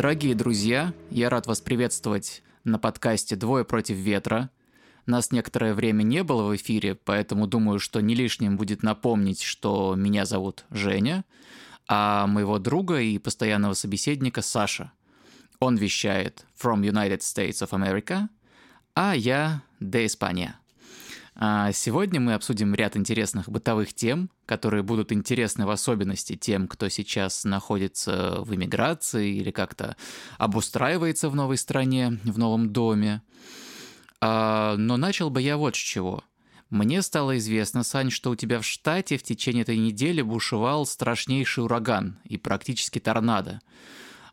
Дорогие друзья, я рад вас приветствовать на подкасте «Двое против ветра». Нас некоторое время не было в эфире, поэтому думаю, что не лишним будет напомнить, что меня зовут Женя, а моего друга и постоянного собеседника Саша. Он вещает from United States of America, а я de España. А сегодня мы обсудим ряд интересных бытовых тем, которые будут интересны в особенности тем, кто сейчас находится в эмиграции или как-то обустраивается в новой стране, в новом доме. А, но начал бы я вот с чего. Мне стало известно, Сань, что у тебя в штате в течение этой недели бушевал страшнейший ураган и практически торнадо.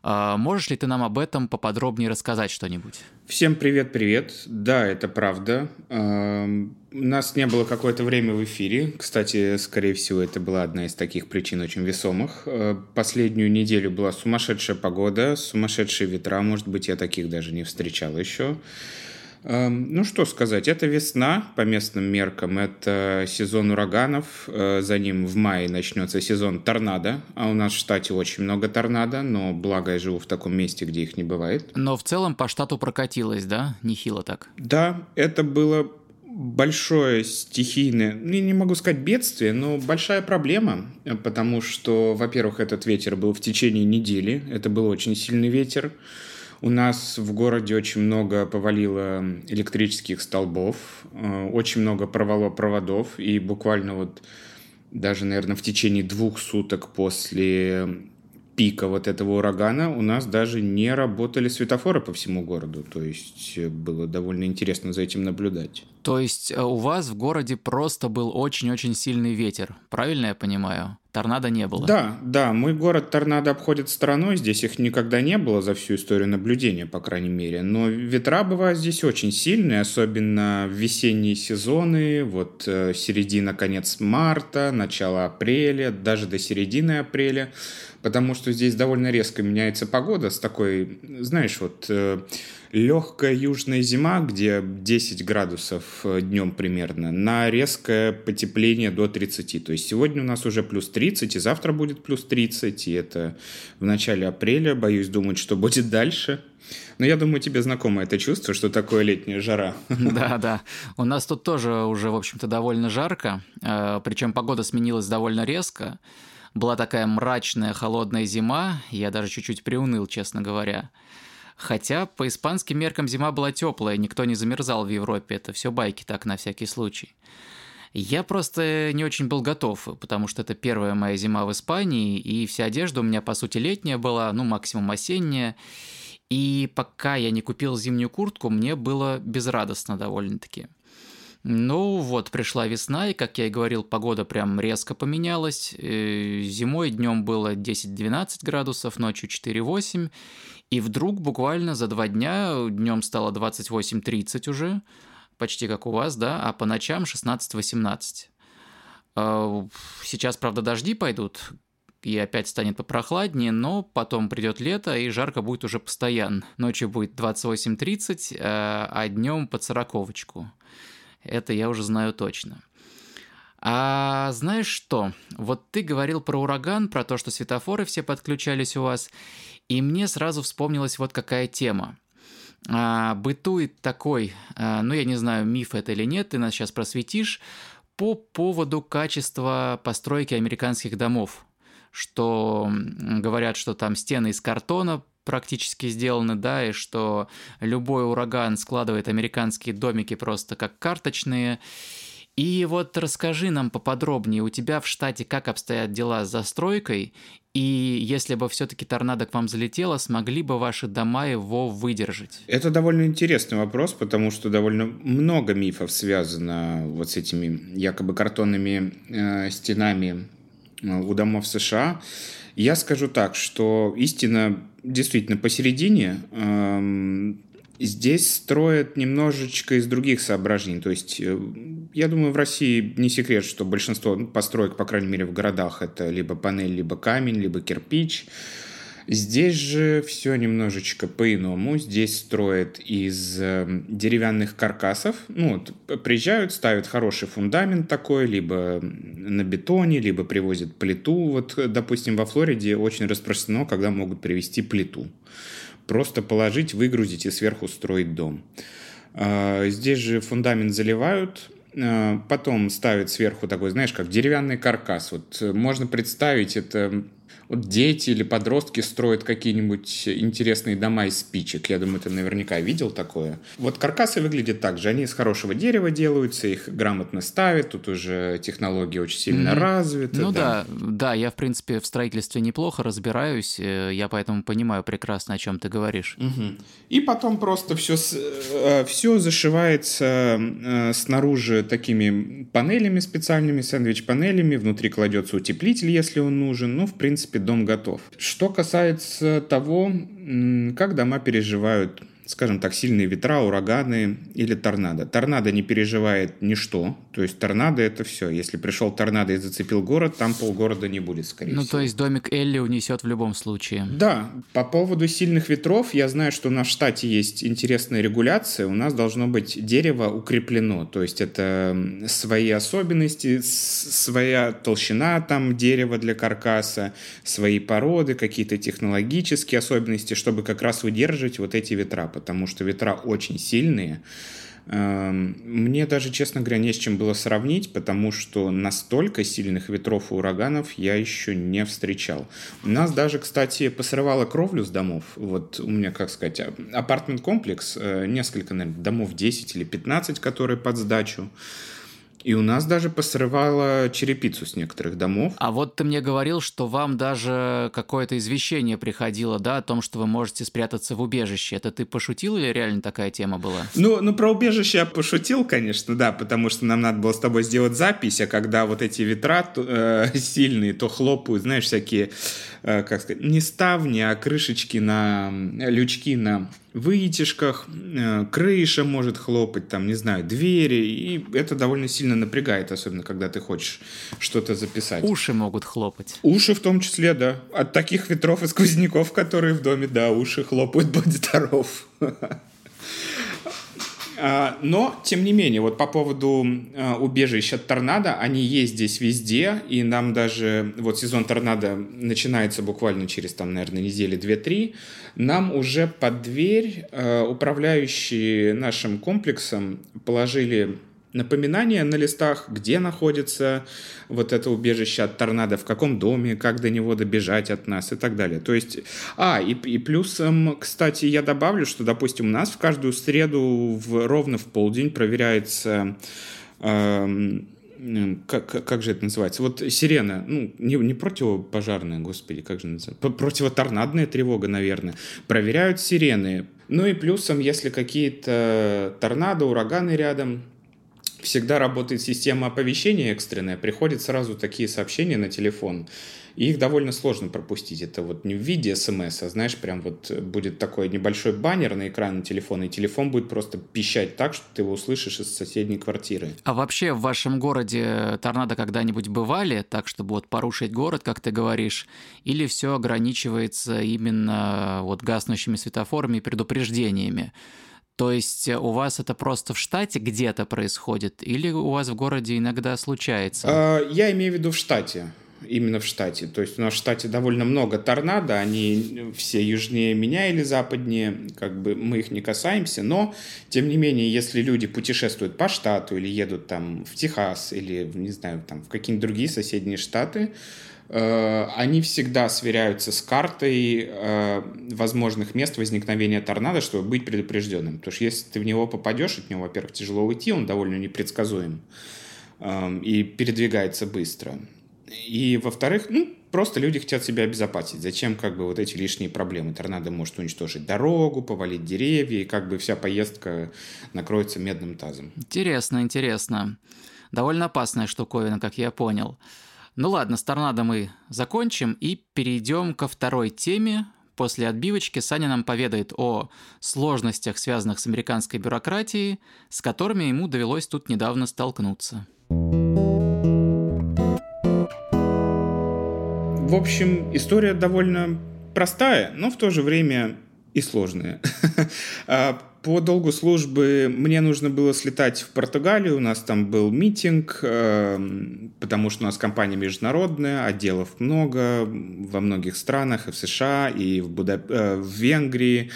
А, можешь ли ты нам об этом поподробнее рассказать что-нибудь? Всем привет-привет. Да, это правда. У нас не было какое-то время в эфире. Кстати, скорее всего, это была одна из таких причин очень весомых. Э, последнюю неделю была сумасшедшая погода, сумасшедшие ветра. Может быть, я таких даже не встречал еще. Эм, ну что сказать, это весна по местным меркам, это сезон ураганов, э, за ним в мае начнется сезон торнадо, а у нас в штате очень много торнадо, но благо я живу в таком месте, где их не бывает. Но в целом по штату прокатилось, да? Нехило так. Да, это было большое стихийное, ну, не могу сказать бедствие, но большая проблема, потому что, во-первых, этот ветер был в течение недели, это был очень сильный ветер, у нас в городе очень много повалило электрических столбов, э, очень много порвало проводов, и буквально вот даже, наверное, в течение двух суток после пика вот этого урагана у нас даже не работали светофоры по всему городу. То есть э, было довольно интересно за этим наблюдать. То есть э, у вас в городе просто был очень-очень сильный ветер, правильно я понимаю? Торнадо не было. Да, да, мой город торнадо обходит стороной, здесь их никогда не было за всю историю наблюдения, по крайней мере. Но ветра бывают здесь очень сильные, особенно в весенние сезоны, вот э, середина, конец марта, начало апреля, даже до середины апреля потому что здесь довольно резко меняется погода с такой, знаешь, вот э, легкая южная зима, где 10 градусов э, днем примерно, на резкое потепление до 30. То есть сегодня у нас уже плюс 30, и завтра будет плюс 30, и это в начале апреля. Боюсь думать, что будет дальше. Но я думаю, тебе знакомо это чувство, что такое летняя жара. Да, да. У нас тут тоже уже, в общем-то, довольно жарко. Э, Причем погода сменилась довольно резко. Была такая мрачная, холодная зима, я даже чуть-чуть приуныл, честно говоря. Хотя по испанским меркам зима была теплая, никто не замерзал в Европе, это все байки так на всякий случай. Я просто не очень был готов, потому что это первая моя зима в Испании, и вся одежда у меня, по сути, летняя была, ну, максимум осенняя. И пока я не купил зимнюю куртку, мне было безрадостно довольно-таки. Ну вот, пришла весна, и, как я и говорил, погода прям резко поменялась. Э, зимой днем было 10-12 градусов, ночью 4-8. И вдруг буквально за два дня днем стало 28-30 уже, почти как у вас, да, а по ночам 16-18. А, сейчас, правда, дожди пойдут, и опять станет попрохладнее, но потом придет лето, и жарко будет уже постоянно. Ночью будет 28-30, э, а днем под сороковочку. Это я уже знаю точно. А знаешь что? Вот ты говорил про ураган, про то, что светофоры все подключались у вас, и мне сразу вспомнилась вот какая тема. А, бытует такой, а, ну я не знаю, миф это или нет, ты нас сейчас просветишь, по поводу качества постройки американских домов. Что говорят, что там стены из картона практически сделаны, да, и что любой ураган складывает американские домики просто как карточные. И вот расскажи нам поподробнее, у тебя в штате как обстоят дела с застройкой, и если бы все-таки торнадо к вам залетело, смогли бы ваши дома его выдержать? Это довольно интересный вопрос, потому что довольно много мифов связано вот с этими якобы картонными э, стенами э, у домов США. Я скажу так, что истина действительно посередине. Эм, здесь строят немножечко из других соображений. То есть, э, я думаю, в России не секрет, что большинство построек, по крайней мере, в городах, это либо панель, либо камень, либо кирпич. Здесь же все немножечко по-иному. Здесь строят из эм, деревянных каркасов. Ну, вот, приезжают, ставят хороший фундамент такой, либо на бетоне, либо привозят плиту. Вот, допустим, во Флориде очень распространено, когда могут привезти плиту. Просто положить, выгрузить и сверху строить дом. А, здесь же фундамент заливают, а, потом ставят сверху такой, знаешь, как деревянный каркас. Вот можно представить это дети или подростки строят какие-нибудь интересные дома из спичек. Я думаю, ты наверняка видел такое. Вот каркасы выглядят так же. Они из хорошего дерева делаются, их грамотно ставят. Тут уже технологии очень сильно mm-hmm. развиты. Ну да. да, да, я в принципе в строительстве неплохо разбираюсь. Э, я поэтому понимаю прекрасно, о чем ты говоришь. Угу. И потом просто все, э, все зашивается э, снаружи такими панелями специальными, сэндвич-панелями. Внутри кладется утеплитель, если он нужен. Ну, в принципе, дом готов. Что касается того, как дома переживают скажем так, сильные ветра, ураганы или торнадо. Торнадо не переживает ничто, то есть торнадо это все. Если пришел торнадо и зацепил город, там полгорода не будет, скорее ну, всего. Ну, то есть домик Элли унесет в любом случае. Да, по поводу сильных ветров, я знаю, что у нас в штате есть интересная регуляция, у нас должно быть дерево укреплено, то есть это свои особенности, своя толщина там дерева для каркаса, свои породы, какие-то технологические особенности, чтобы как раз выдерживать вот эти ветра потому что ветра очень сильные. Эм, мне даже, честно говоря, не с чем было сравнить, потому что настолько сильных ветров и ураганов я еще не встречал. У нас даже, кстати, посрывало кровлю с домов. Вот у меня, как сказать, апартмент-комплекс, э, несколько, наверное, домов 10 или 15, которые под сдачу. И у нас даже посрывало черепицу с некоторых домов. А вот ты мне говорил, что вам даже какое-то извещение приходило, да, о том, что вы можете спрятаться в убежище. Это ты пошутил или реально такая тема была? Ну, ну про убежище я пошутил, конечно, да, потому что нам надо было с тобой сделать запись, а когда вот эти ветра э, сильные, то хлопают, знаешь, всякие, как сказать, не ставни, а крышечки на, лючки на вытяжках, э, крыша может хлопать, там, не знаю, двери, и это довольно сильно напрягает, особенно когда ты хочешь что-то записать. Уши могут хлопать. Уши в том числе, да. От таких ветров и сквозняков, которые в доме, да, уши хлопают, будь здоров. А, но, тем не менее, вот по поводу а, убежищ от торнадо, они есть здесь везде, и нам даже, вот сезон торнадо начинается буквально через, там, наверное, недели 2-3, нам уже под дверь а, управляющие нашим комплексом положили напоминания на листах, где находится вот это убежище от торнадо, в каком доме, как до него добежать от нас и так далее. То есть, а, и, и плюсом, кстати, я добавлю, что, допустим, у нас в каждую среду в, ровно в полдень проверяется э, как, как же это называется? Вот сирена, ну, не, не противопожарная, господи, как же называется? Противоторнадная тревога, наверное. Проверяют сирены. Ну и плюсом, если какие-то торнадо, ураганы рядом, всегда работает система оповещения экстренная, приходят сразу такие сообщения на телефон, и их довольно сложно пропустить. Это вот не в виде смс, а знаешь, прям вот будет такой небольшой баннер на экране телефона, и телефон будет просто пищать так, что ты его услышишь из соседней квартиры. А вообще в вашем городе торнадо когда-нибудь бывали, так, чтобы вот порушить город, как ты говоришь, или все ограничивается именно вот гаснущими светофорами и предупреждениями? То есть э, у вас это просто в штате где-то происходит, или у вас в городе иногда случается? А, я имею в виду в штате. Именно в штате. То есть у нас в штате довольно много торнадо, они все южнее меня или западнее, как бы мы их не касаемся, но тем не менее, если люди путешествуют по штату или едут там в Техас или, не знаю, там в какие-нибудь другие соседние штаты, Э, они всегда сверяются с картой э, возможных мест возникновения торнадо, чтобы быть предупрежденным. Потому что если ты в него попадешь, от него, во-первых, тяжело уйти, он довольно непредсказуем эм, и передвигается быстро. И, во-вторых, ну, просто люди хотят себя обезопасить. Зачем как бы вот эти лишние проблемы? Торнадо может уничтожить дорогу, повалить деревья, и как бы вся поездка накроется медным тазом. Интересно, интересно. Довольно опасная штуковина, как я понял. Ну ладно, с торнадо мы закончим и перейдем ко второй теме. После отбивочки Саня нам поведает о сложностях, связанных с американской бюрократией, с которыми ему довелось тут недавно столкнуться. В общем, история довольно простая, но в то же время и сложная. По долгу службы мне нужно было слетать в Португалию, у нас там был митинг, эм, потому что у нас компания международная, отделов много во многих странах, и в США, и в, Буда... Э, в Венгрии,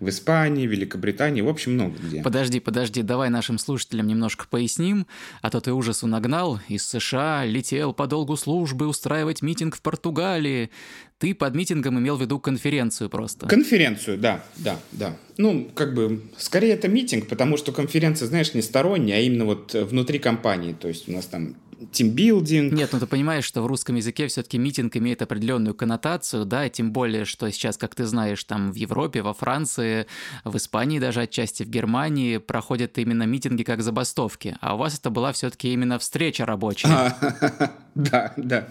в Испании, Великобритании, в общем, много где. Подожди, подожди, давай нашим слушателям немножко поясним, а то ты ужасу нагнал, из США летел по долгу службы устраивать митинг в Португалии. Ты под митингом имел в виду конференцию просто. Конференцию, да, да, да. Ну, как бы, скорее это митинг, потому что конференция, знаешь, не сторонняя, а именно вот внутри компании. То есть у нас там тимбилдинг. Нет, ну ты понимаешь, что в русском языке все-таки митинг имеет определенную коннотацию, да, и тем более, что сейчас, как ты знаешь, там в Европе, во Франции, в Испании даже отчасти, в Германии проходят именно митинги как забастовки, а у вас это была все-таки именно встреча рабочая. Да, да.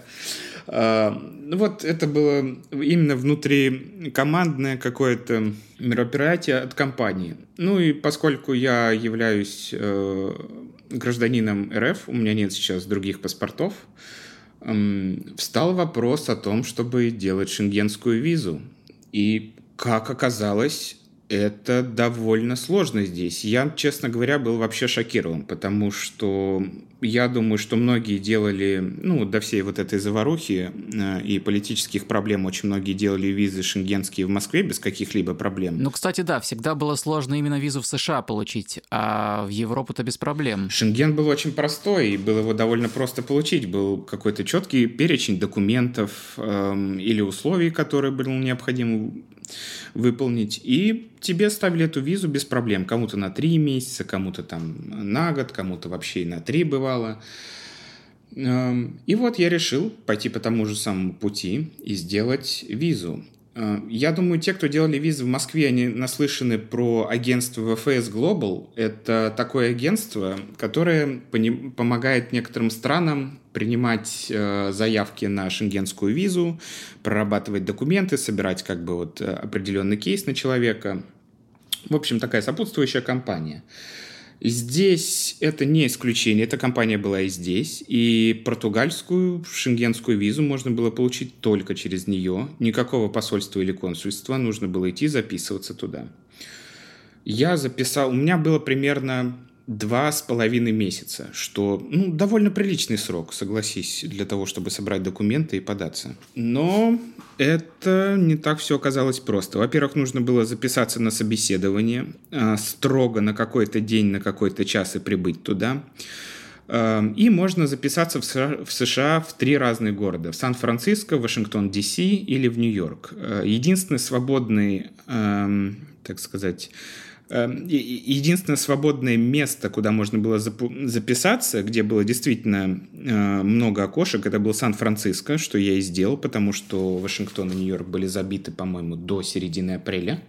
А, ну вот это было именно внутри командное какое-то мероприятие от компании. Ну и поскольку я являюсь э, гражданином РФ, у меня нет сейчас других паспортов, встал вопрос о том, чтобы делать шенгенскую визу. И, как оказалось, это довольно сложно здесь. Я, честно говоря, был вообще шокирован, потому что я думаю, что многие делали, ну, до всей вот этой заварухи э, и политических проблем очень многие делали визы шенгенские в Москве без каких-либо проблем. Ну, кстати, да, всегда было сложно именно визу в США получить, а в Европу-то без проблем. Шенген был очень простой, и было его довольно просто получить. Был какой-то четкий перечень документов эм, или условий, которые было необходимо выполнить, и тебе ставили эту визу без проблем. Кому-то на три месяца, кому-то там на год, кому-то вообще и на три бывало. Эм, и вот я решил пойти по тому же самому пути и сделать визу. Э, я думаю, те, кто делали визы в Москве, они наслышаны про агентство VFS Global. Это такое агентство, которое помогает некоторым странам принимать э, заявки на шенгенскую визу, прорабатывать документы, собирать как бы вот э, определенный кейс на человека. В общем, такая сопутствующая компания. Здесь это не исключение, эта компания была и здесь, и португальскую шенгенскую визу можно было получить только через нее, никакого посольства или консульства, нужно было идти записываться туда. Я записал, у меня было примерно два с половиной месяца, что ну, довольно приличный срок, согласись, для того, чтобы собрать документы и податься. Но это не так все оказалось просто. Во-первых, нужно было записаться на собеседование а, строго на какой-то день, на какой-то час и прибыть туда. А, и можно записаться в США, в три разных города. В Сан-Франциско, Вашингтон, Д.С. или в Нью-Йорк. А, единственный свободный, так сказать, единственное свободное место, куда можно было записаться, где было действительно э, много окошек, это был Сан-Франциско, что я и сделал, потому что Вашингтон и Нью-Йорк были забиты, по-моему, до середины апреля.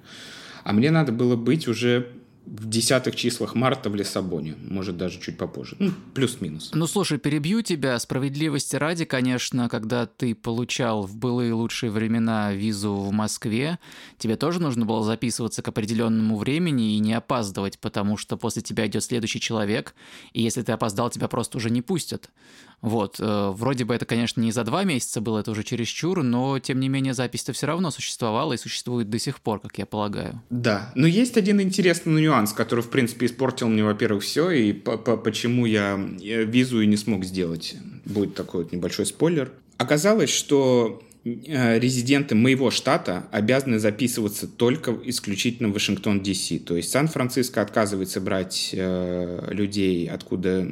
А мне надо было быть уже в десятых числах марта в Лиссабоне, может даже чуть попозже, ну, плюс-минус. Ну, слушай, перебью тебя, справедливости ради, конечно, когда ты получал в былые лучшие времена визу в Москве, тебе тоже нужно было записываться к определенному времени и не опаздывать, потому что после тебя идет следующий человек, и если ты опоздал, тебя просто уже не пустят. Вот, э, вроде бы это, конечно, не за два месяца было, это уже чересчур, но, тем не менее, запись-то все равно существовала и существует до сих пор, как я полагаю. Да, но есть один интересный нюанс, который, в принципе, испортил мне, во-первых, все, и почему я визу и не смог сделать. Будет такой вот небольшой спойлер. Оказалось, что э, резиденты моего штата обязаны записываться только исключительно в Вашингтон, Д.С. То есть Сан-Франциско отказывается брать э, людей, откуда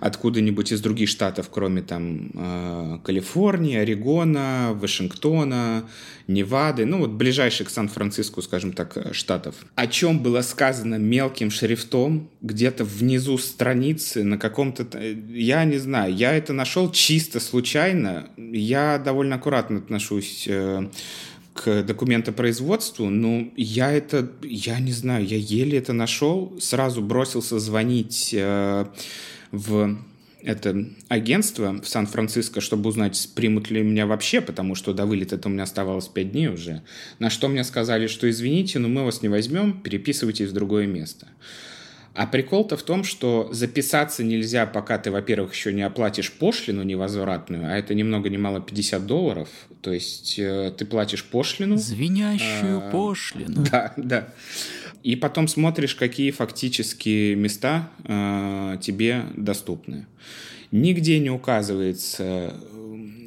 откуда-нибудь из других штатов, кроме там э, Калифорнии, Орегона, Вашингтона, Невады, ну вот ближайших к Сан-Франциско, скажем так, штатов. О чем было сказано мелким шрифтом где-то внизу страницы на каком-то... Я не знаю, я это нашел чисто случайно. Я довольно аккуратно отношусь э, к документопроизводству, ну, я это, я не знаю, я еле это нашел, сразу бросился звонить э, в это агентство в Сан-Франциско, чтобы узнать, примут ли меня вообще, потому что до вылета это у меня оставалось 5 дней уже. На что мне сказали, что извините, но мы вас не возьмем, переписывайтесь в другое место. А прикол-то в том, что записаться нельзя, пока ты, во-первых, еще не оплатишь пошлину невозвратную, а это ни много ни мало 50 долларов. То есть э, ты платишь пошлину. Звенящую а, пошлину. Да, да. И потом смотришь, какие фактически места э, тебе доступны. Нигде не указывается,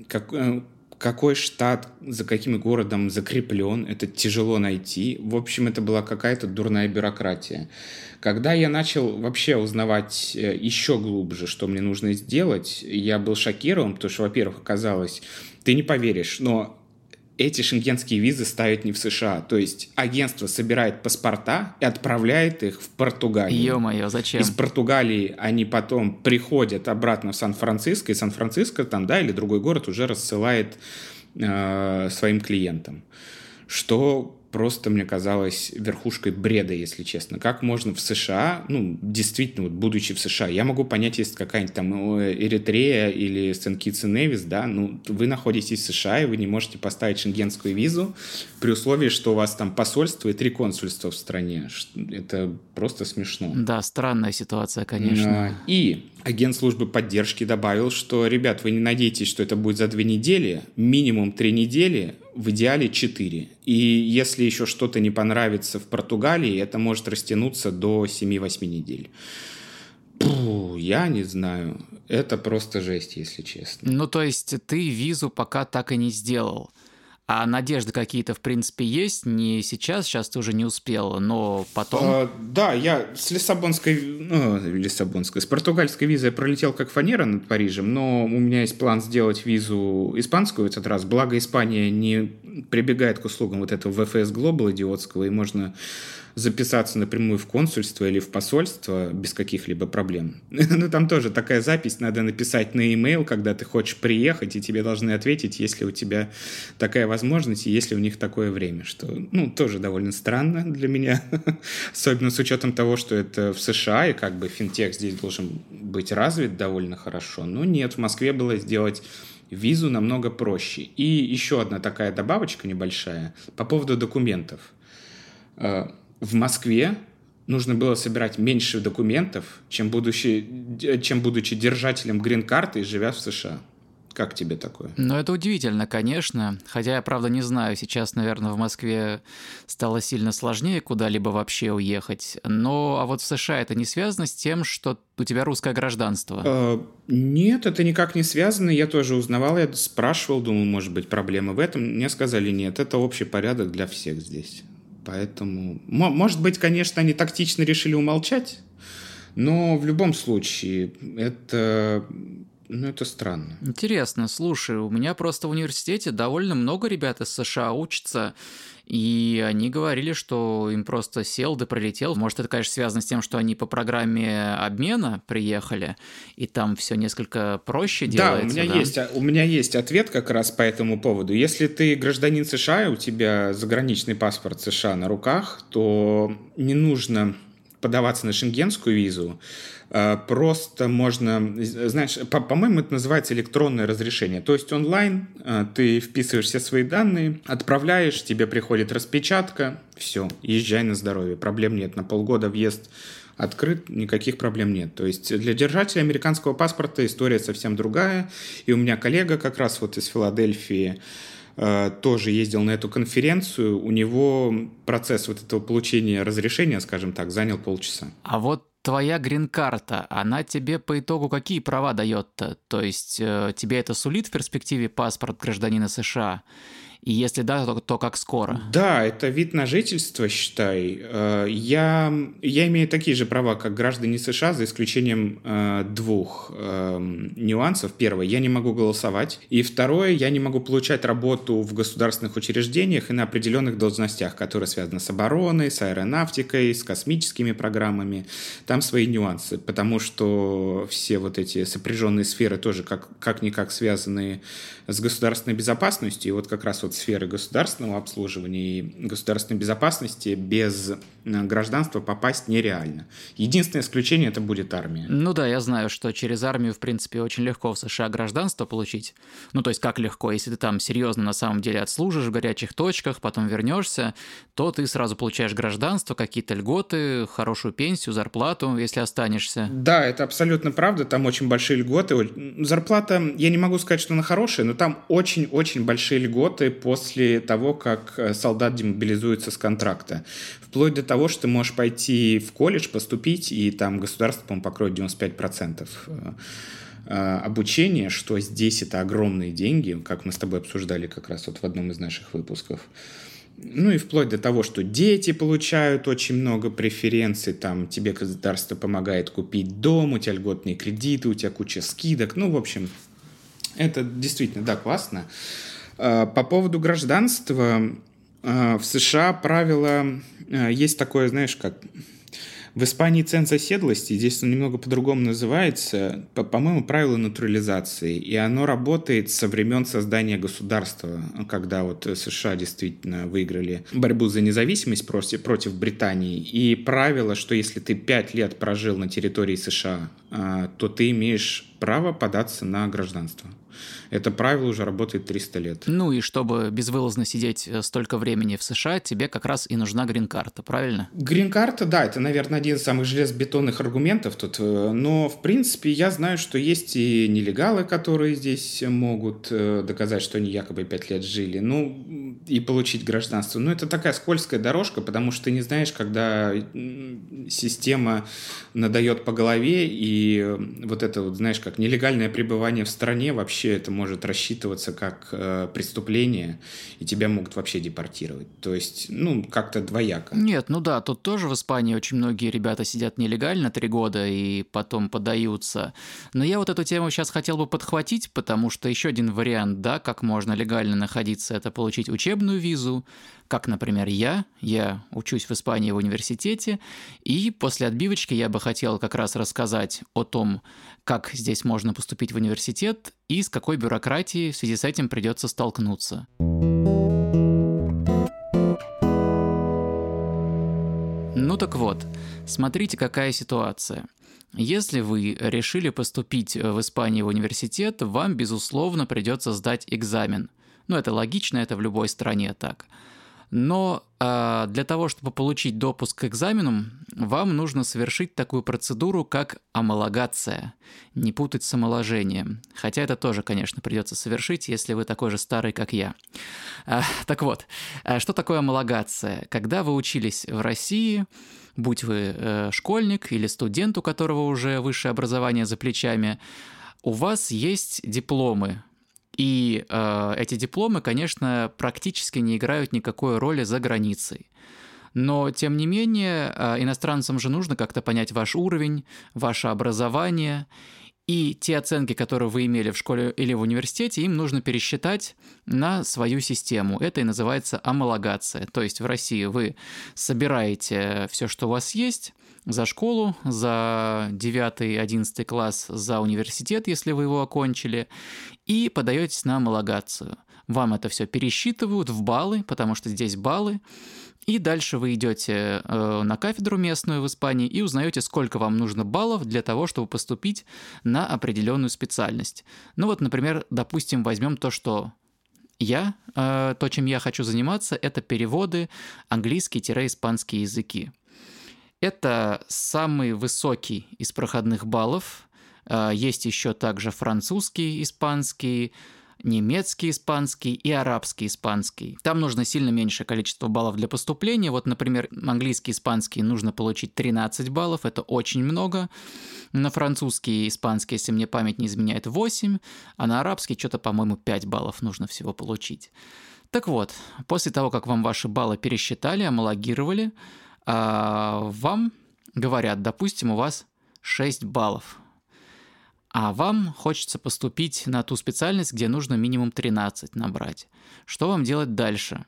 как, э, какой штат за каким городом закреплен, это тяжело найти. В общем, это была какая-то дурная бюрократия. Когда я начал вообще узнавать э, еще глубже, что мне нужно сделать, я был шокирован, потому что, во-первых, оказалось, ты не поверишь, но эти шенгенские визы ставят не в США. То есть агентство собирает паспорта и отправляет их в Португалию. Ё-моё, зачем? Из Португалии они потом приходят обратно в Сан-Франциско, и Сан-Франциско там, да, или другой город уже рассылает э, своим клиентам. Что просто мне казалось верхушкой бреда, если честно. Как можно в США, ну, действительно, вот, будучи в США, я могу понять, если какая-нибудь там Эритрея или Сент-Китс и Невис, да, ну, вы находитесь в США, и вы не можете поставить шенгенскую визу при условии, что у вас там посольство и три консульства в стране. Это просто смешно. Да, странная ситуация, конечно. И агент службы поддержки добавил, что, ребят, вы не надейтесь, что это будет за две недели, минимум три недели, в идеале 4. И если еще что-то не понравится в Португалии, это может растянуться до 7-8 недель. Пу, я не знаю. Это просто жесть, если честно. Ну, то есть ты визу пока так и не сделал. А надежды какие-то, в принципе, есть? Не сейчас, сейчас ты уже не успел, но потом... А, да, я с Лиссабонской, ну, Лиссабонской, с португальской визой пролетел как фанера над Парижем, но у меня есть план сделать визу испанскую в этот раз. Благо, Испания не прибегает к услугам вот этого ВФС Global идиотского, и можно записаться напрямую в консульство или в посольство без каких-либо проблем. ну, там тоже такая запись, надо написать на e-mail, когда ты хочешь приехать, и тебе должны ответить, если у тебя такая возможность, и если у них такое время, что, ну, тоже довольно странно для меня, особенно с учетом того, что это в США, и как бы финтех здесь должен быть развит довольно хорошо. Но нет, в Москве было сделать визу намного проще. И еще одна такая добавочка небольшая по поводу документов. Э, в Москве нужно было собирать меньше документов, чем, будучи, чем будучи держателем грин-карты и живя в США. Как тебе такое? Ну, это удивительно, конечно. Хотя я, правда, не знаю, сейчас, наверное, в Москве стало сильно сложнее куда-либо вообще уехать. Но а вот в США это не связано с тем, что у тебя русское гражданство? Э, нет, это никак не связано. Я тоже узнавал, я спрашивал, думал, может быть, проблема в этом. Мне сказали, нет, это общий порядок для всех здесь. Поэтому, может быть, конечно, они тактично решили умолчать, но в любом случае это ну, это странно. Интересно, слушай, у меня просто в университете довольно много ребят из США учатся, и они говорили, что им просто сел да пролетел. Может, это, конечно, связано с тем, что они по программе обмена приехали, и там все несколько проще делается. Да, у меня, да? Есть, у меня есть ответ как раз по этому поводу. Если ты гражданин США, и у тебя заграничный паспорт США на руках, то не нужно подаваться на шенгенскую визу, Э, просто можно, знаешь, по-моему, это называется электронное разрешение. То есть онлайн э, ты вписываешь все свои данные, отправляешь, тебе приходит распечатка, все, езжай на здоровье, проблем нет. На полгода въезд открыт, никаких проблем нет. То есть для держателя американского паспорта история совсем другая. И у меня коллега как раз вот из Филадельфии, тоже ездил на эту конференцию, у него процесс вот этого получения разрешения, скажем так, занял полчаса. А вот твоя грин-карта, она тебе по итогу какие права дает-то? То есть э, тебе это сулит в перспективе паспорт гражданина США? И если да, то, то как скоро? Да, это вид на жительство, считай. Э, я, я имею такие же права, как граждане США, за исключением э, двух э, нюансов. Первое, я не могу голосовать. И второе, я не могу получать работу в государственных учреждениях и на определенных должностях, которые связаны с обороной, с аэронавтикой, с космическими программами. Там свои нюансы, потому что все вот эти сопряженные сферы тоже как, как-никак связаны с государственной безопасностью. И вот как раз вот вот сферы государственного обслуживания и государственной безопасности без гражданства попасть нереально. Единственное исключение это будет армия. Ну да, я знаю, что через армию, в принципе, очень легко в США гражданство получить. Ну то есть как легко, если ты там серьезно на самом деле отслужишь в горячих точках, потом вернешься, то ты сразу получаешь гражданство, какие-то льготы, хорошую пенсию, зарплату, если останешься. Да, это абсолютно правда, там очень большие льготы. Зарплата, я не могу сказать, что она хорошая, но там очень-очень большие льготы после того, как э, солдат демобилизуется с контракта. Вплоть до того, что ты можешь пойти в колледж, поступить, и там государство, по-моему, покроет 95% э, э, обучения, что здесь это огромные деньги, как мы с тобой обсуждали как раз вот в одном из наших выпусков. Ну и вплоть до того, что дети получают очень много преференций, там тебе государство помогает купить дом, у тебя льготные кредиты, у тебя куча скидок. Ну, в общем, это действительно, да, классно. Э, по поводу гражданства, в США правило а, есть такое, знаешь, как в Испании ценз оседлости, здесь он немного по-другому называется, по- по-моему, правило натурализации, и оно работает со времен создания государства, когда вот США действительно выиграли борьбу за независимость против, против Британии, и правило, что если ты пять лет прожил на территории США, а, то ты имеешь право податься на гражданство. Это правило уже работает 300 лет. Ну и чтобы безвылазно сидеть э, столько времени в США, тебе как раз и нужна грин-карта, правильно? Грин-карта, да, это, наверное, один из самых железобетонных аргументов тут. Э, но, в принципе, я знаю, что есть и нелегалы, которые здесь могут э, доказать, что они якобы 5 лет жили, ну, и получить гражданство. Но это такая скользкая дорожка, потому что ты не знаешь, когда система надает по голове, и вот это вот, знаешь, как нелегальное пребывание в стране вообще это может рассчитываться как э, преступление, и тебя могут вообще депортировать. То есть, ну, как-то двояко. Нет, ну да, тут тоже в Испании очень многие ребята сидят нелегально три года и потом подаются. Но я вот эту тему сейчас хотел бы подхватить, потому что еще один вариант, да, как можно легально находиться, это получить учебную визу, как, например, я. Я учусь в Испании в университете, и после отбивочки я бы хотел как раз рассказать о том, как здесь можно поступить в университет и с какой бюрократией в связи с этим придется столкнуться. Ну так вот, смотрите, какая ситуация. Если вы решили поступить в Испании в университет, вам, безусловно, придется сдать экзамен. Ну, это логично, это в любой стране так. Но э, для того, чтобы получить допуск к экзаменам, вам нужно совершить такую процедуру, как амалогация. Не путать с омоложением. Хотя это тоже, конечно, придется совершить, если вы такой же старый, как я. Э, так вот, э, что такое амалогация? Когда вы учились в России, будь вы э, школьник или студент, у которого уже высшее образование за плечами, у вас есть дипломы и э, эти дипломы, конечно, практически не играют никакой роли за границей. Но, тем не менее, э, иностранцам же нужно как-то понять ваш уровень, ваше образование. И те оценки, которые вы имели в школе или в университете, им нужно пересчитать на свою систему. Это и называется амалогация. То есть в России вы собираете все, что у вас есть, за школу, за 9-11 класс, за университет, если вы его окончили, и подаетесь на амалогацию. Вам это все пересчитывают в баллы, потому что здесь баллы, и дальше вы идете э, на кафедру местную в Испании и узнаете, сколько вам нужно баллов для того, чтобы поступить на определенную специальность. Ну вот, например, допустим, возьмем то, что я, э, то, чем я хочу заниматься, это переводы английский-испанский языки. Это самый высокий из проходных баллов. Э, есть еще также французский, испанский, немецкий, испанский и арабский, испанский. Там нужно сильно меньшее количество баллов для поступления. Вот, например, английский, испанский нужно получить 13 баллов, это очень много. На французский и испанский, если мне память не изменяет, 8, а на арабский что-то, по-моему, 5 баллов нужно всего получить. Так вот, после того, как вам ваши баллы пересчитали, амалогировали, а, вам говорят, допустим, у вас 6 баллов а вам хочется поступить на ту специальность, где нужно минимум 13 набрать. Что вам делать дальше?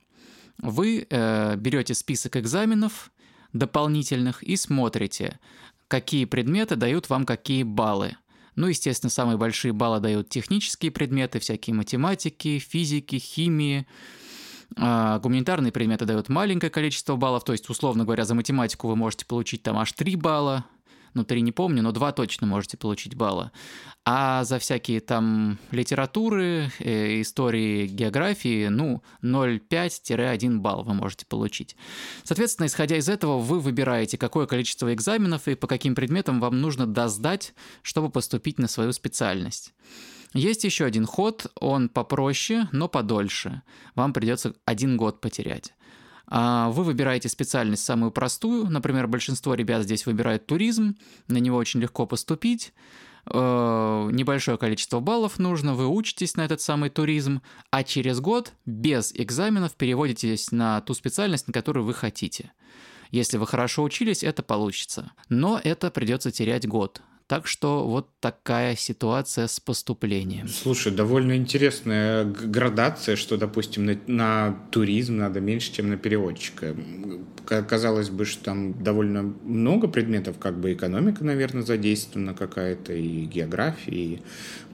Вы э, берете список экзаменов дополнительных и смотрите, какие предметы дают вам какие баллы. Ну, естественно, самые большие баллы дают технические предметы, всякие математики, физики, химии, А гуманитарные предметы дают маленькое количество баллов, то есть, условно говоря, за математику вы можете получить там аж 3 балла, ну, 3 не помню, но 2 точно можете получить балла. А за всякие там литературы, э, истории, географии, ну, 0,5-1 балл вы можете получить. Соответственно, исходя из этого, вы выбираете, какое количество экзаменов и по каким предметам вам нужно доздать, чтобы поступить на свою специальность. Есть еще один ход, он попроще, но подольше. Вам придется один год потерять. А вы выбираете специальность самую простую, например, большинство ребят здесь выбирают туризм, на него очень легко поступить, э, небольшое количество баллов нужно, вы учитесь на этот самый туризм, а через год без экзаменов переводитесь на ту специальность, на которую вы хотите. Если вы хорошо учились, это получится. Но это придется терять год. Так что вот такая ситуация с поступлением. Слушай, довольно интересная градация, что, допустим, на, на туризм надо меньше, чем на переводчика. Казалось бы, что там довольно много предметов, как бы экономика, наверное, задействована какая-то, и география, и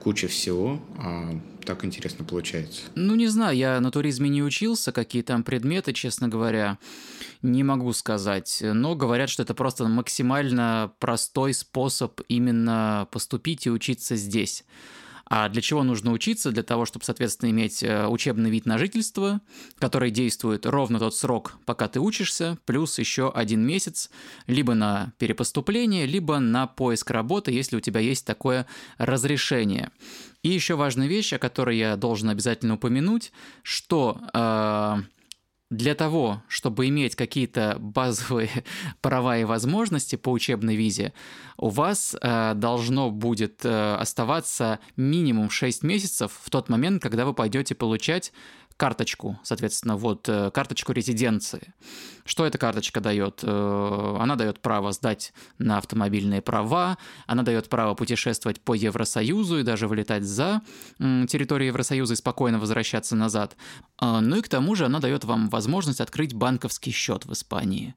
куча всего. А так интересно получается. Ну, не знаю, я на туризме не учился, какие там предметы, честно говоря не могу сказать. Но говорят, что это просто максимально простой способ именно поступить и учиться здесь. А для чего нужно учиться? Для того, чтобы, соответственно, иметь э, учебный вид на жительство, который действует ровно тот срок, пока ты учишься, плюс еще один месяц, либо на перепоступление, либо на поиск работы, если у тебя есть такое разрешение. И еще важная вещь, о которой я должен обязательно упомянуть, что э, для того, чтобы иметь какие-то базовые права и возможности по учебной визе, у вас э, должно будет э, оставаться минимум 6 месяцев в тот момент, когда вы пойдете получать карточку, соответственно, вот э, карточку резиденции. Что эта карточка дает? Э, она дает право сдать на автомобильные права, она дает право путешествовать по Евросоюзу и даже вылетать за территорию Евросоюза и спокойно возвращаться назад. А, ну и к тому же она дает вам возможность открыть банковский счет в Испании.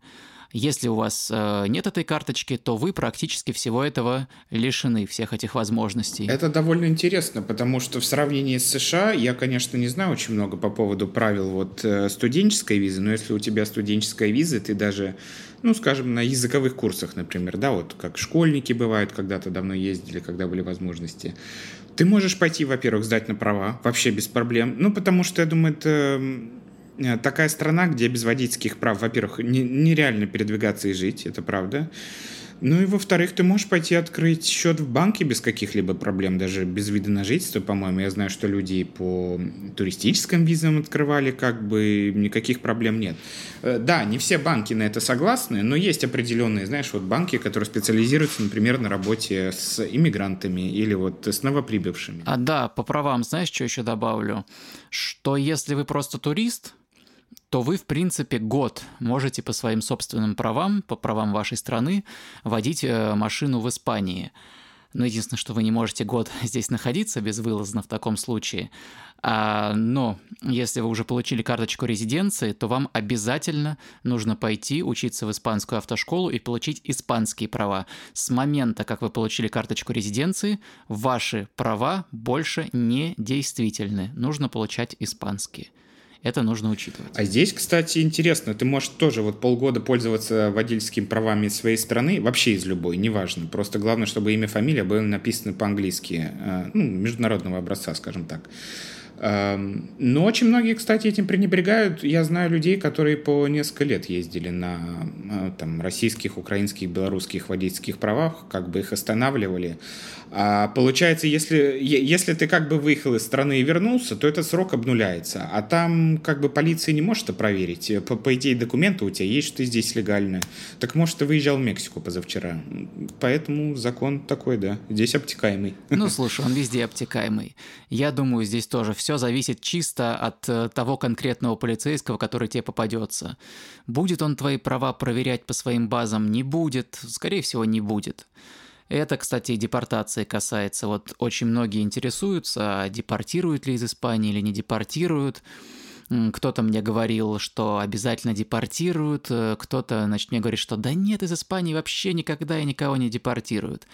Если у вас э, нет этой карточки, то вы практически всего этого лишены, всех этих возможностей. Это довольно интересно, потому что в сравнении с США я, конечно, не знаю очень много по поводу правил вот э, студенческой визы, но если у тебя студенческая виза, ты даже, ну, скажем, на языковых курсах, например, да, вот как школьники бывают, когда-то давно ездили, когда были возможности, ты можешь пойти, во-первых, сдать на права, вообще без проблем. Ну, потому что, я думаю, это такая страна, где без водительских прав, во-первых, не, нереально передвигаться и жить, это правда. Ну и во-вторых, ты можешь пойти открыть счет в банке без каких-либо проблем, даже без вида на жительство, по-моему. Я знаю, что люди по туристическим визам открывали, как бы никаких проблем нет. Э, да, не все банки на это согласны, но есть определенные, знаешь, вот банки, которые специализируются, например, на работе с иммигрантами или вот с новоприбывшими. А да, по правам, знаешь, что еще добавлю? Что если вы просто турист, то вы, в принципе, год можете по своим собственным правам, по правам вашей страны, водить э, машину в Испании. Но единственное, что вы не можете год здесь находиться безвылазно в таком случае. А, но если вы уже получили карточку резиденции, то вам обязательно нужно пойти учиться в испанскую автошколу и получить испанские права. С момента, как вы получили карточку резиденции, ваши права больше не действительны. Нужно получать испанские. Это нужно учитывать. А здесь, кстати, интересно, ты можешь тоже вот полгода пользоваться водительскими правами своей страны, вообще из любой, неважно. Просто главное, чтобы имя, фамилия были написаны по-английски, э, ну, международного образца, скажем так. Но очень многие, кстати, этим пренебрегают. Я знаю людей, которые по несколько лет ездили на э, там, российских, украинских, белорусских водительских правах, как бы их останавливали. А получается, если, если ты как бы выехал из страны и вернулся, то этот срок обнуляется. А там как бы полиция не может это проверить. По, по идее, документы у тебя есть, что ты здесь легально. Так может, ты выезжал в Мексику позавчера. Поэтому закон такой, да. Здесь обтекаемый. Ну, слушай, он везде обтекаемый. Я думаю, здесь тоже все зависит чисто от э, того конкретного полицейского, который тебе попадется. Будет он твои права проверять по своим базам? Не будет. Скорее всего, не будет. Это, кстати, депортации касается. Вот очень многие интересуются, а депортируют ли из Испании или не депортируют. Кто-то мне говорил, что обязательно депортируют, э, кто-то, значит, мне говорит, что да нет, из Испании вообще никогда и никого не депортируют.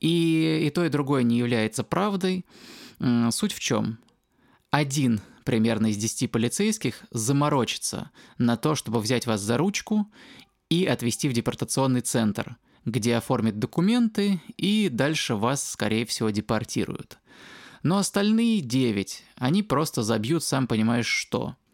И, и то, и другое не является правдой. Суть в чем? Один примерно из 10 полицейских заморочится на то, чтобы взять вас за ручку и отвезти в депортационный центр, где оформят документы и дальше вас, скорее всего, депортируют. Но остальные 9, они просто забьют, сам понимаешь, что –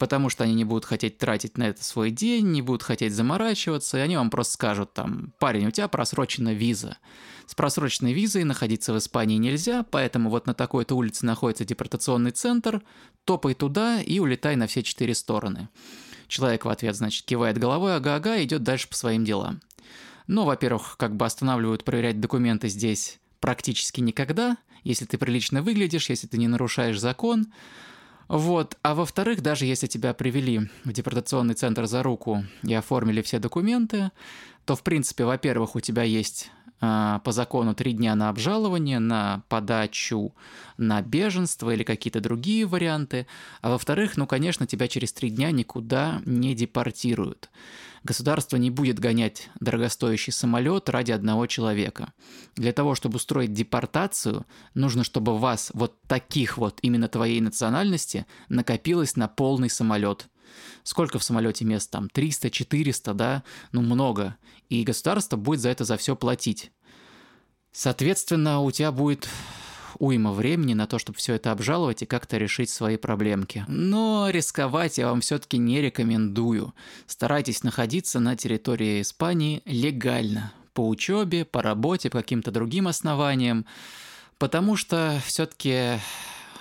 потому что они не будут хотеть тратить на это свой день, не будут хотеть заморачиваться, и они вам просто скажут там, парень, у тебя просрочена виза. С просроченной визой находиться в Испании нельзя, поэтому вот на такой-то улице находится депортационный центр, топай туда и улетай на все четыре стороны. Человек в ответ, значит, кивает головой, ага-ага, идет дальше по своим делам. Ну, во-первых, как бы останавливают проверять документы здесь практически никогда, если ты прилично выглядишь, если ты не нарушаешь закон, вот. А во-вторых, даже если тебя привели в депортационный центр за руку и оформили все документы, то, в принципе, во-первых, у тебя есть по закону три дня на обжалование, на подачу на беженство или какие-то другие варианты. А во-вторых, ну, конечно, тебя через три дня никуда не депортируют. Государство не будет гонять дорогостоящий самолет ради одного человека. Для того, чтобы устроить депортацию, нужно, чтобы вас, вот таких вот именно твоей национальности, накопилось на полный самолет. Сколько в самолете мест там? 300, 400, да? Ну, много. И государство будет за это за все платить. Соответственно, у тебя будет уйма времени на то, чтобы все это обжаловать и как-то решить свои проблемки. Но рисковать я вам все-таки не рекомендую. Старайтесь находиться на территории Испании легально. По учебе, по работе, по каким-то другим основаниям. Потому что все-таки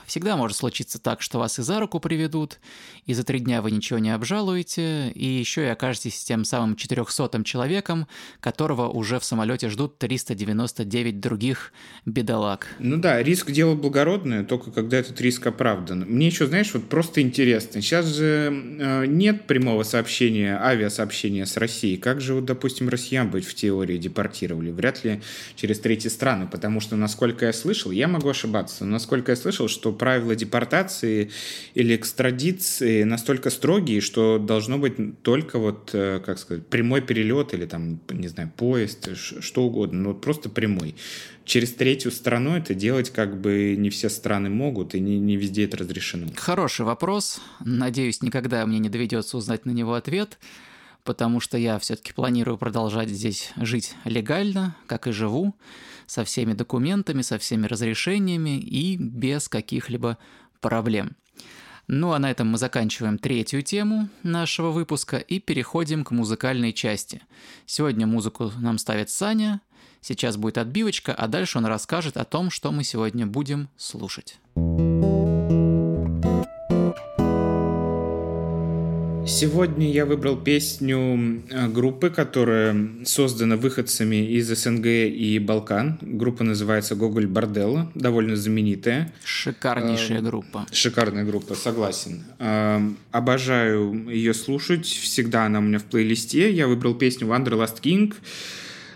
Всегда может случиться так, что вас и за руку приведут, и за три дня вы ничего не обжалуете, и еще и окажетесь тем самым 400 человеком, которого уже в самолете ждут 399 других бедолаг. Ну да, риск дело благородное, только когда этот риск оправдан. Мне еще, знаешь, вот просто интересно. Сейчас же э, нет прямого сообщения, авиасообщения с Россией. Как же, вот, допустим, россиян быть в теории депортировали? Вряд ли через третьи страны, потому что, насколько я слышал, я могу ошибаться, но насколько я слышал, что правила депортации или экстрадиции настолько строгие, что должно быть только вот, э, как сказать, прямой перелет или там, не знаю, поезд, что угодно, но просто прямой. Через третью страну это делать как бы не все страны могут, и не, не везде это разрешено. Хороший вопрос. Надеюсь, никогда мне не доведется узнать на него ответ потому что я все-таки планирую продолжать здесь жить легально, как и живу со всеми документами, со всеми разрешениями и без каких-либо проблем. Ну а на этом мы заканчиваем третью тему нашего выпуска и переходим к музыкальной части. Сегодня музыку нам ставит Саня, сейчас будет отбивочка, а дальше он расскажет о том, что мы сегодня будем слушать. Сегодня я выбрал песню э, группы, которая создана выходцами из СНГ и Балкан. Группа называется «Гоголь Борделло», довольно знаменитая. Шикарнейшая э, группа. Шикарная группа, согласен. Э, обожаю ее слушать, всегда она у меня в плейлисте. Я выбрал песню «Wanderlust King».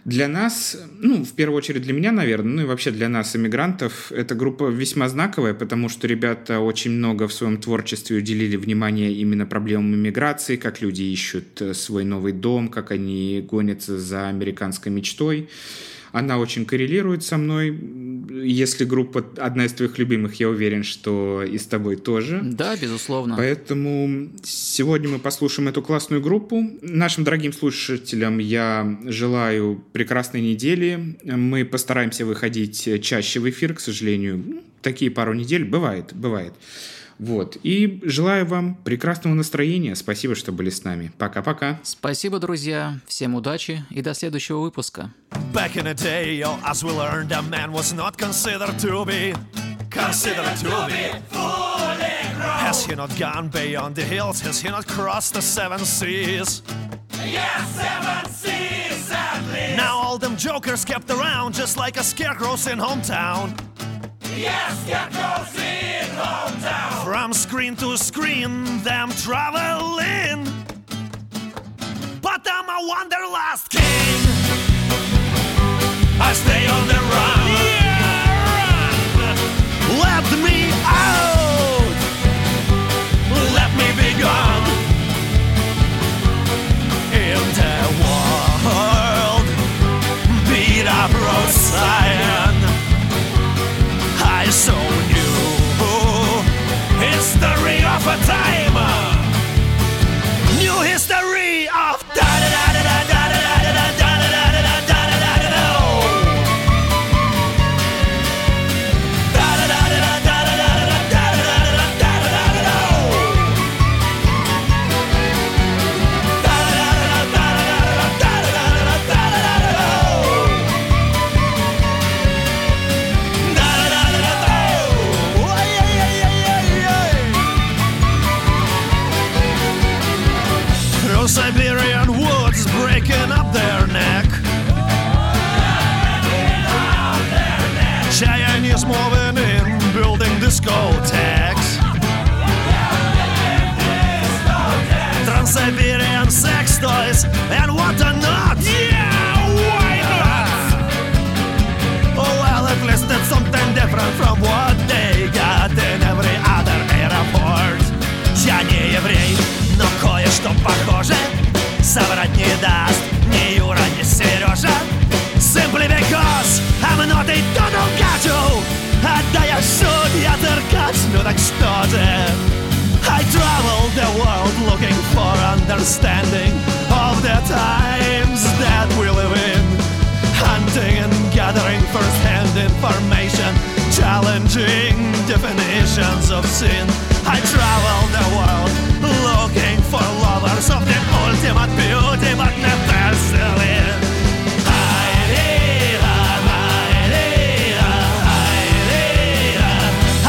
Для нас, ну, в первую очередь для меня, наверное, ну и вообще для нас, иммигрантов, эта группа весьма знаковая, потому что ребята очень много в своем творчестве уделили внимание именно проблемам иммиграции, как люди ищут э, свой новый дом, как они гонятся за американской мечтой. Она очень коррелирует со мной. Если группа одна из твоих любимых, я уверен, что и с тобой тоже. Да, безусловно. Поэтому сегодня мы послушаем эту классную группу. Нашим дорогим слушателям я желаю прекрасной недели. Мы постараемся выходить чаще в эфир, к сожалению. Такие пару недель бывает, бывает. Вот. И желаю вам прекрасного настроения. Спасибо, что были с нами. Пока-пока. Спасибо, друзья. Всем удачи и до следующего выпуска. Back in the day, oh, as we learned, a man was not considered to be considered to be Has he not gone beyond the hills? Has he not crossed the seven seas? Yes, seven seas at least. Now all them jokers kept around just like a scarecrows in hometown. Yes, scarecrows in hometown. From screen to screen, them traveling. But I'm a wanderlust king. I stay on the run. Yeah. Let me out. Let me be gone. World, roadside. verzeihen. nuts and what a nut! Yeah, why not? Oh well, at least it's something different from what they got in every other airport. Я не еврей, но кое-что похоже Соврать не даст ни Юра, ни Сережа Simply because I'm not a total gato Отдаешь суд, я циркач, ну так что же? travel the world looking for understanding of the times that we live in. Hunting and gathering first hand information, challenging definitions of sin. I travel the world looking for lovers of the ultimate beauty, but never still in.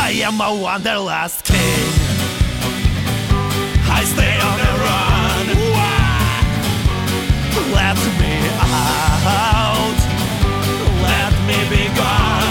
I am a wanderlust king stay on the run. Let me out. Let me be gone.